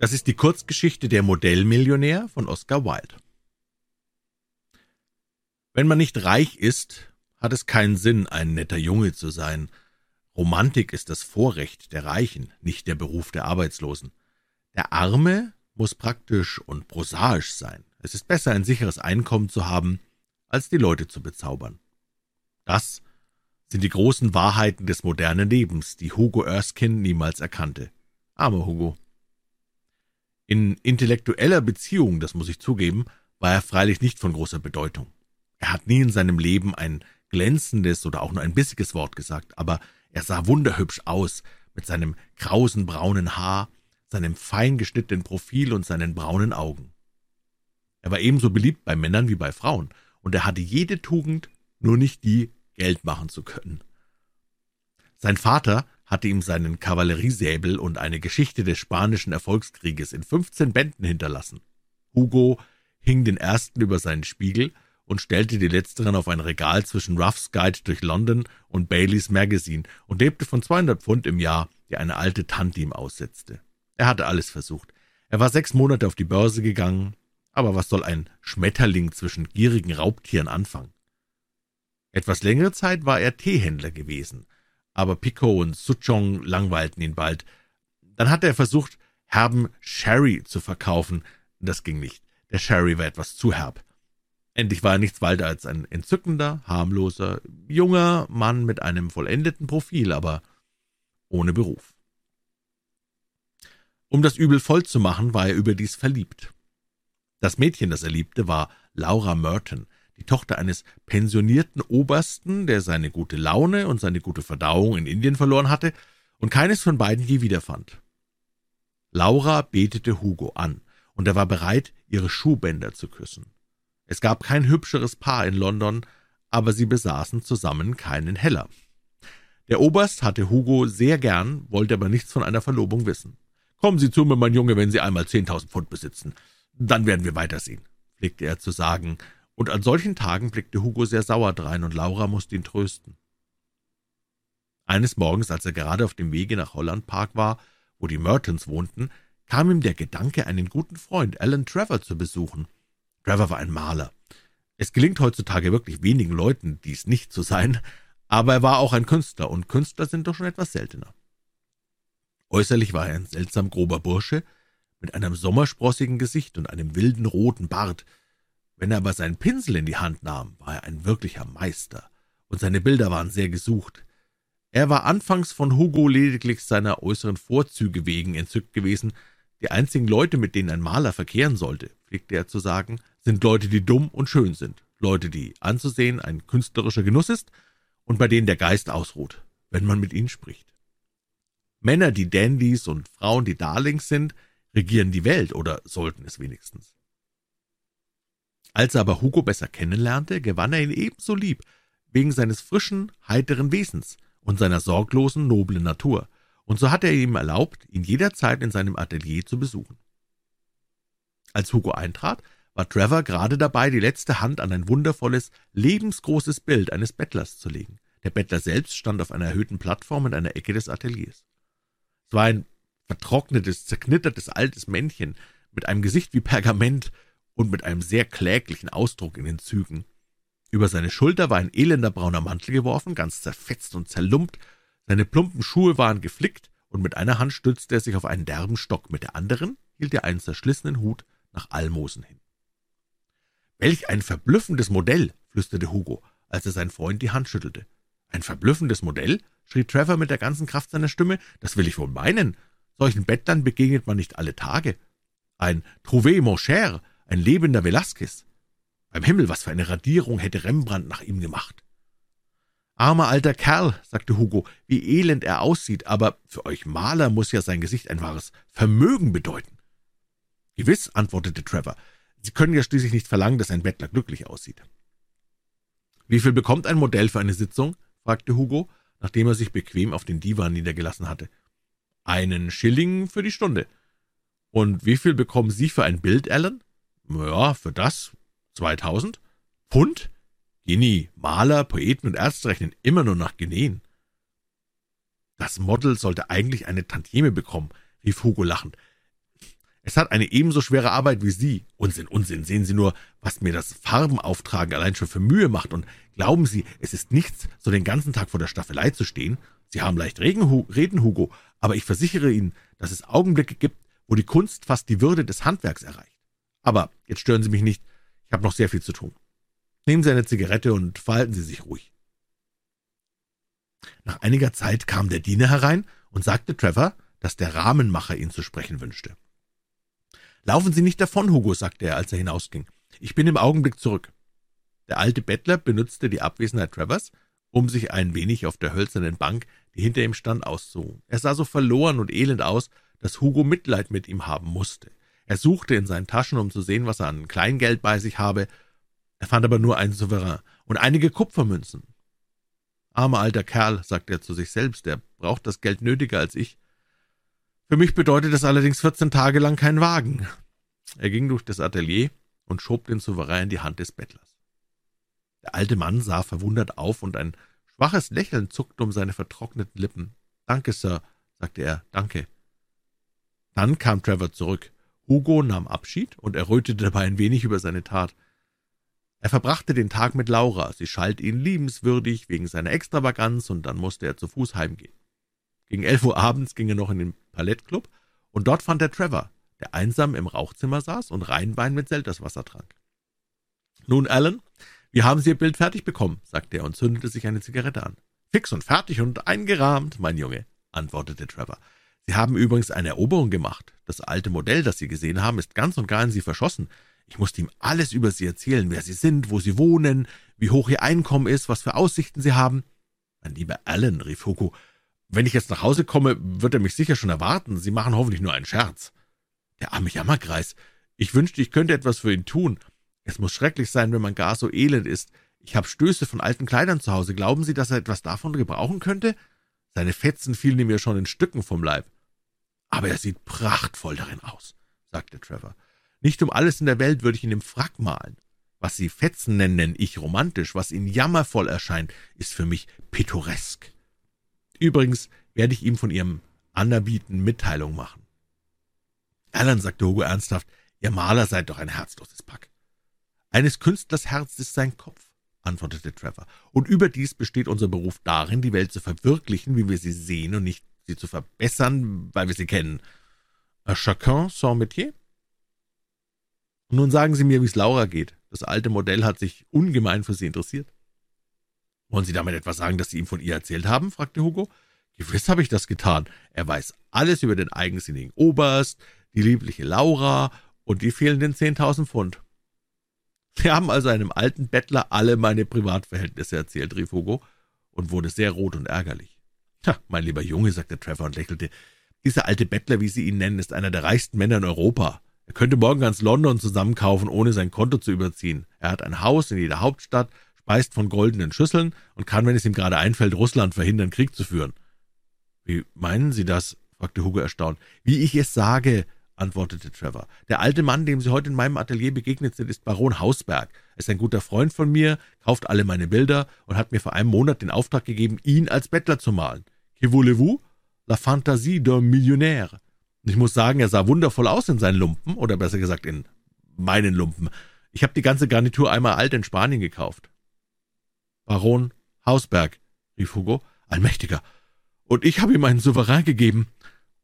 Das ist die Kurzgeschichte Der Modellmillionär von Oscar Wilde. Wenn man nicht reich ist, hat es keinen Sinn, ein netter Junge zu sein. Romantik ist das Vorrecht der Reichen, nicht der Beruf der Arbeitslosen. Der Arme muss praktisch und prosaisch sein. Es ist besser, ein sicheres Einkommen zu haben, als die Leute zu bezaubern. Das sind die großen Wahrheiten des modernen Lebens, die Hugo Erskine niemals erkannte. Armer Hugo. In intellektueller Beziehung, das muss ich zugeben, war er freilich nicht von großer Bedeutung. Er hat nie in seinem Leben ein glänzendes oder auch nur ein bissiges Wort gesagt, aber er sah wunderhübsch aus, mit seinem krausen braunen Haar, seinem fein geschnittenen Profil und seinen braunen Augen. Er war ebenso beliebt bei Männern wie bei Frauen, und er hatte jede Tugend, nur nicht die, Geld machen zu können. Sein Vater hatte ihm seinen Kavalleriesäbel und eine Geschichte des spanischen Erfolgskrieges in fünfzehn Bänden hinterlassen. Hugo hing den ersten über seinen Spiegel und stellte die letzteren auf ein Regal zwischen Ruff's Guide durch London und Baileys Magazine und lebte von 200 Pfund im Jahr, die eine alte Tante ihm aussetzte. Er hatte alles versucht. Er war sechs Monate auf die Börse gegangen, aber was soll ein Schmetterling zwischen gierigen Raubtieren anfangen? Etwas längere Zeit war er Teehändler gewesen, aber Picot und Suchong langweilten ihn bald. Dann hatte er versucht, herben Sherry zu verkaufen. Das ging nicht. Der Sherry war etwas zu herb. Endlich war er nichts weiter als ein entzückender, harmloser, junger Mann mit einem vollendeten Profil, aber ohne Beruf. Um das Übel voll zu machen, war er überdies verliebt. Das Mädchen, das er liebte, war Laura Merton, die Tochter eines pensionierten Obersten, der seine gute Laune und seine gute Verdauung in Indien verloren hatte und keines von beiden je wiederfand. Laura betete Hugo an, und er war bereit, ihre Schuhbänder zu küssen. Es gab kein hübscheres Paar in London, aber sie besaßen zusammen keinen Heller. Der Oberst hatte Hugo sehr gern, wollte aber nichts von einer Verlobung wissen. Kommen Sie zu mir, mein Junge, wenn Sie einmal zehntausend Pfund besitzen. Dann werden wir weitersehen, pflegte er zu sagen, und an solchen Tagen blickte Hugo sehr sauer drein, und Laura musste ihn trösten. Eines Morgens, als er gerade auf dem Wege nach Holland Park war, wo die Mertons wohnten, kam ihm der Gedanke, einen guten Freund, Alan Trevor, zu besuchen. Trevor war ein Maler. Es gelingt heutzutage wirklich wenigen Leuten, dies nicht zu sein, aber er war auch ein Künstler, und Künstler sind doch schon etwas seltener. Äußerlich war er ein seltsam grober Bursche, mit einem sommersprossigen Gesicht und einem wilden roten Bart, wenn er aber seinen Pinsel in die Hand nahm, war er ein wirklicher Meister, und seine Bilder waren sehr gesucht. Er war anfangs von Hugo lediglich seiner äußeren Vorzüge wegen entzückt gewesen. Die einzigen Leute, mit denen ein Maler verkehren sollte, pflegte er zu sagen, sind Leute, die dumm und schön sind, Leute, die anzusehen ein künstlerischer Genuss ist und bei denen der Geist ausruht, wenn man mit ihnen spricht. Männer, die Dandys und Frauen, die Darlings sind, regieren die Welt oder sollten es wenigstens. Als er aber Hugo besser kennenlernte, gewann er ihn ebenso lieb, wegen seines frischen, heiteren Wesens und seiner sorglosen, noblen Natur, und so hatte er ihm erlaubt, ihn jederzeit in seinem Atelier zu besuchen. Als Hugo eintrat, war Trevor gerade dabei, die letzte Hand an ein wundervolles, lebensgroßes Bild eines Bettlers zu legen. Der Bettler selbst stand auf einer erhöhten Plattform in einer Ecke des Ateliers. Es war ein vertrocknetes, zerknittertes altes Männchen mit einem Gesicht wie Pergament und mit einem sehr kläglichen Ausdruck in den Zügen. Über seine Schulter war ein elender brauner Mantel geworfen, ganz zerfetzt und zerlumpt, seine plumpen Schuhe waren geflickt, und mit einer Hand stützte er sich auf einen derben Stock, mit der anderen hielt er einen zerschlissenen Hut nach Almosen hin. Welch ein verblüffendes Modell, flüsterte Hugo, als er seinen Freund die Hand schüttelte. Ein verblüffendes Modell? schrie Trevor mit der ganzen Kraft seiner Stimme. Das will ich wohl meinen. Solchen Bettlern begegnet man nicht alle Tage. Ein Trouvé mon cher, ein lebender Velasquez. Beim Himmel, was für eine Radierung hätte Rembrandt nach ihm gemacht. Armer alter Kerl, sagte Hugo, wie elend er aussieht, aber für euch Maler muss ja sein Gesicht ein wahres Vermögen bedeuten. Gewiss, antwortete Trevor. Sie können ja schließlich nicht verlangen, dass ein Bettler glücklich aussieht. Wie viel bekommt ein Modell für eine Sitzung? fragte Hugo, nachdem er sich bequem auf den Divan niedergelassen hatte. Einen Schilling für die Stunde. Und wie viel bekommen Sie für ein Bild, Alan? Ja, für das zweitausend. Pfund? Genie, Maler, Poeten und Ärzte rechnen immer nur nach Guineen. Das Model sollte eigentlich eine Tantieme bekommen, rief Hugo lachend. Es hat eine ebenso schwere Arbeit wie Sie. Unsinn, Unsinn, sehen Sie nur, was mir das Farbenauftragen allein schon für Mühe macht. Und glauben Sie, es ist nichts, so den ganzen Tag vor der Staffelei zu stehen? Sie haben leicht Reden, Hugo, aber ich versichere Ihnen, dass es Augenblicke gibt, wo die Kunst fast die Würde des Handwerks erreicht. Aber jetzt stören Sie mich nicht, ich habe noch sehr viel zu tun. Nehmen Sie eine Zigarette und verhalten Sie sich ruhig. Nach einiger Zeit kam der Diener herein und sagte Trevor, dass der Rahmenmacher ihn zu sprechen wünschte. Laufen Sie nicht davon, Hugo, sagte er, als er hinausging. Ich bin im Augenblick zurück. Der alte Bettler benutzte die Abwesenheit Travers, um sich ein wenig auf der hölzernen Bank, die hinter ihm stand, auszuruhen. Er sah so verloren und elend aus, dass Hugo Mitleid mit ihm haben musste. Er suchte in seinen Taschen, um zu sehen, was er an Kleingeld bei sich habe. Er fand aber nur einen Souverän und einige Kupfermünzen. Armer alter Kerl, sagte er zu sich selbst, der braucht das Geld nötiger als ich. Für mich bedeutet es allerdings vierzehn Tage lang kein Wagen. Er ging durch das Atelier und schob den Souverän in die Hand des Bettlers. Der alte Mann sah verwundert auf, und ein schwaches Lächeln zuckte um seine vertrockneten Lippen. Danke, Sir, sagte er, danke. Dann kam Trevor zurück. Hugo nahm Abschied und errötete dabei ein wenig über seine Tat. Er verbrachte den Tag mit Laura, sie schalt ihn liebenswürdig wegen seiner Extravaganz, und dann musste er zu Fuß heimgehen. Gegen elf Uhr abends ging er noch in den Palettclub, und dort fand er Trevor, der einsam im Rauchzimmer saß und Rheinwein mit Selterswasser trank. »Nun, Alan, wir haben Sie Ihr Bild fertig bekommen«, sagte er und zündete sich eine Zigarette an. »Fix und fertig und eingerahmt, mein Junge«, antwortete Trevor. »Sie haben übrigens eine Eroberung gemacht. Das alte Modell, das Sie gesehen haben, ist ganz und gar in Sie verschossen. Ich musste ihm alles über Sie erzählen, wer Sie sind, wo Sie wohnen, wie hoch Ihr Einkommen ist, was für Aussichten Sie haben.« »Mein lieber Alan«, rief Hugo, wenn ich jetzt nach Hause komme, wird er mich sicher schon erwarten. Sie machen hoffentlich nur einen Scherz. Der arme Jammerkreis. Ich wünschte, ich könnte etwas für ihn tun. Es muss schrecklich sein, wenn man gar so elend ist. Ich habe Stöße von alten Kleidern zu Hause. Glauben Sie, dass er etwas davon gebrauchen könnte? Seine Fetzen fielen ihm ja schon in Stücken vom Leib. Aber er sieht prachtvoll darin aus, sagte Trevor. Nicht um alles in der Welt würde ich ihn im Frack malen. Was Sie Fetzen nennen, nenne ich romantisch. Was Ihnen jammervoll erscheint, ist für mich pittoresk. Übrigens werde ich ihm von Ihrem Anerbieten Mitteilung machen. Alan, sagte Hugo ernsthaft, Ihr Maler seid doch ein herzloses Pack. Eines Künstlers Herz ist sein Kopf, antwortete Trevor. Und überdies besteht unser Beruf darin, die Welt zu verwirklichen, wie wir sie sehen, und nicht sie zu verbessern, weil wir sie kennen. A chacun son métier? nun sagen Sie mir, wie es Laura geht. Das alte Modell hat sich ungemein für Sie interessiert. Wollen Sie damit etwas sagen, dass Sie ihm von ihr erzählt haben? fragte Hugo. Gewiss habe ich das getan. Er weiß alles über den eigensinnigen Oberst, die liebliche Laura und die fehlenden zehntausend Pfund. Sie haben also einem alten Bettler alle meine Privatverhältnisse erzählt, rief Hugo und wurde sehr rot und ärgerlich. Ha, mein lieber Junge, sagte Trevor und lächelte, dieser alte Bettler, wie Sie ihn nennen, ist einer der reichsten Männer in Europa. Er könnte morgen ganz London zusammenkaufen, ohne sein Konto zu überziehen. Er hat ein Haus in jeder Hauptstadt speist von goldenen Schüsseln und kann, wenn es ihm gerade einfällt, Russland verhindern, Krieg zu führen. Wie meinen Sie das? fragte Hugo erstaunt. Wie ich es sage, antwortete Trevor. Der alte Mann, dem Sie heute in meinem Atelier begegnet sind, ist Baron Hausberg. Er ist ein guter Freund von mir, kauft alle meine Bilder und hat mir vor einem Monat den Auftrag gegeben, ihn als Bettler zu malen. Que voulez-vous? La fantaisie d'un millionnaire. Ich muss sagen, er sah wundervoll aus in seinen Lumpen, oder besser gesagt in meinen Lumpen. Ich habe die ganze Garnitur einmal alt in Spanien gekauft. Baron Hausberg, rief Hugo, allmächtiger. Und ich habe ihm einen Souverän gegeben.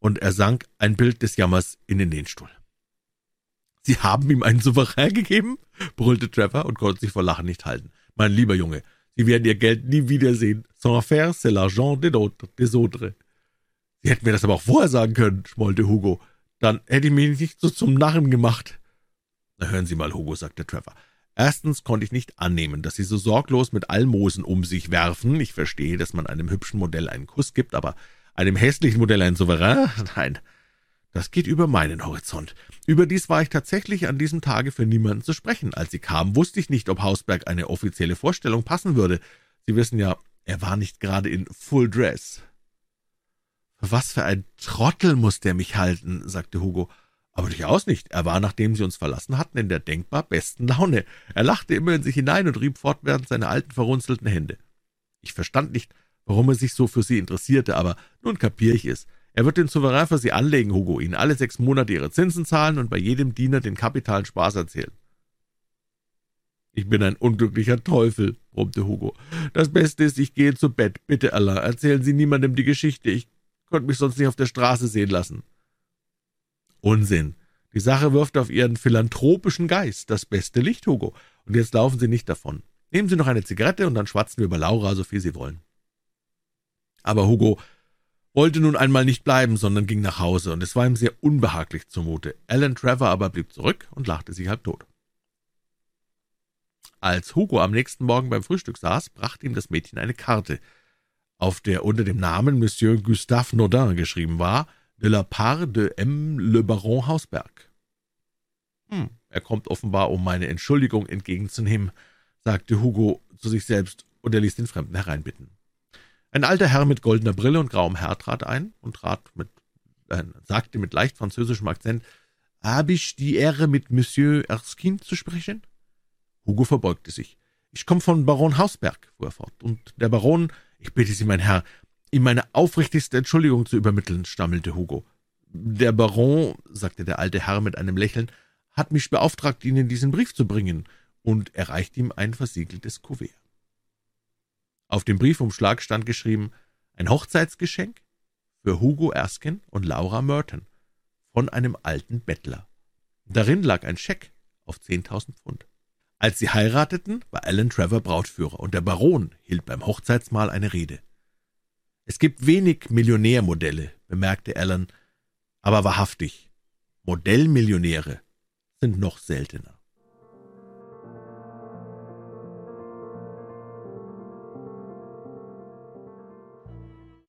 Und er sank ein Bild des Jammers in den Lehnstuhl. Sie haben ihm einen Souverän gegeben? brüllte Trevor und konnte sich vor Lachen nicht halten. Mein lieber Junge, Sie werden Ihr Geld nie wiedersehen. Sans faire, c'est l'argent des autres, des autres. Sie hätten mir das aber auch vorher sagen können, schmollte Hugo. Dann hätte ich mich nicht so zum Narren gemacht. Na hören Sie mal, Hugo, sagte Trevor. Erstens konnte ich nicht annehmen, dass Sie so sorglos mit Almosen um sich werfen. Ich verstehe, dass man einem hübschen Modell einen Kuss gibt, aber einem hässlichen Modell ein Souverän? Nein, das geht über meinen Horizont. Überdies war ich tatsächlich an diesem Tage für niemanden zu sprechen. Als Sie kamen, wusste ich nicht, ob Hausberg eine offizielle Vorstellung passen würde. Sie wissen ja, er war nicht gerade in Full Dress. Was für ein Trottel muss der mich halten, sagte Hugo. Aber durchaus nicht. Er war, nachdem sie uns verlassen hatten, in der denkbar besten Laune. Er lachte immer in sich hinein und rieb fortwährend seine alten verrunzelten Hände. Ich verstand nicht, warum er sich so für sie interessierte, aber nun kapier ich es. Er wird den Souverän für Sie anlegen, Hugo, Ihnen alle sechs Monate Ihre Zinsen zahlen und bei jedem Diener den kapitalen Spaß erzählen. Ich bin ein unglücklicher Teufel, brummte Hugo. Das Beste ist, ich gehe zu Bett. Bitte, Allah, erzählen Sie niemandem die Geschichte. Ich konnte mich sonst nicht auf der Straße sehen lassen. Unsinn. Die Sache wirft auf Ihren philanthropischen Geist das beste Licht, Hugo. Und jetzt laufen Sie nicht davon. Nehmen Sie noch eine Zigarette und dann schwatzen wir über Laura, so viel Sie wollen. Aber Hugo wollte nun einmal nicht bleiben, sondern ging nach Hause, und es war ihm sehr unbehaglich zumute. Alan Trevor aber blieb zurück und lachte sich halb tot. Als Hugo am nächsten Morgen beim Frühstück saß, brachte ihm das Mädchen eine Karte, auf der unter dem Namen Monsieur Gustave Nodin geschrieben war, de la part de M. Le Baron Hausberg. Hm, er kommt offenbar, um meine Entschuldigung entgegenzunehmen, sagte Hugo zu sich selbst, und er ließ den Fremden hereinbitten. Ein alter Herr mit goldener Brille und grauem Haar trat ein und trat mit, äh, sagte mit leicht französischem Akzent, »Habe ich die Ehre, mit Monsieur Erskine zu sprechen?« Hugo verbeugte sich. »Ich komme von Baron Hausberg«, fuhr er fort, »und der Baron, ich bitte Sie, mein Herr, ihm meine aufrichtigste Entschuldigung zu übermitteln«, stammelte Hugo. »Der Baron«, sagte der alte Herr mit einem Lächeln, »hat mich beauftragt, Ihnen diesen Brief zu bringen«, und erreichte ihm ein versiegeltes Kuvert. Auf dem Briefumschlag stand geschrieben »Ein Hochzeitsgeschenk für Hugo Erskine und Laura Merton von einem alten Bettler«. Darin lag ein Scheck auf zehntausend Pfund. Als sie heirateten, war Alan Trevor Brautführer, und der Baron hielt beim Hochzeitsmahl eine Rede. Es gibt wenig Millionärmodelle, bemerkte Alan, aber wahrhaftig, Modellmillionäre sind noch seltener.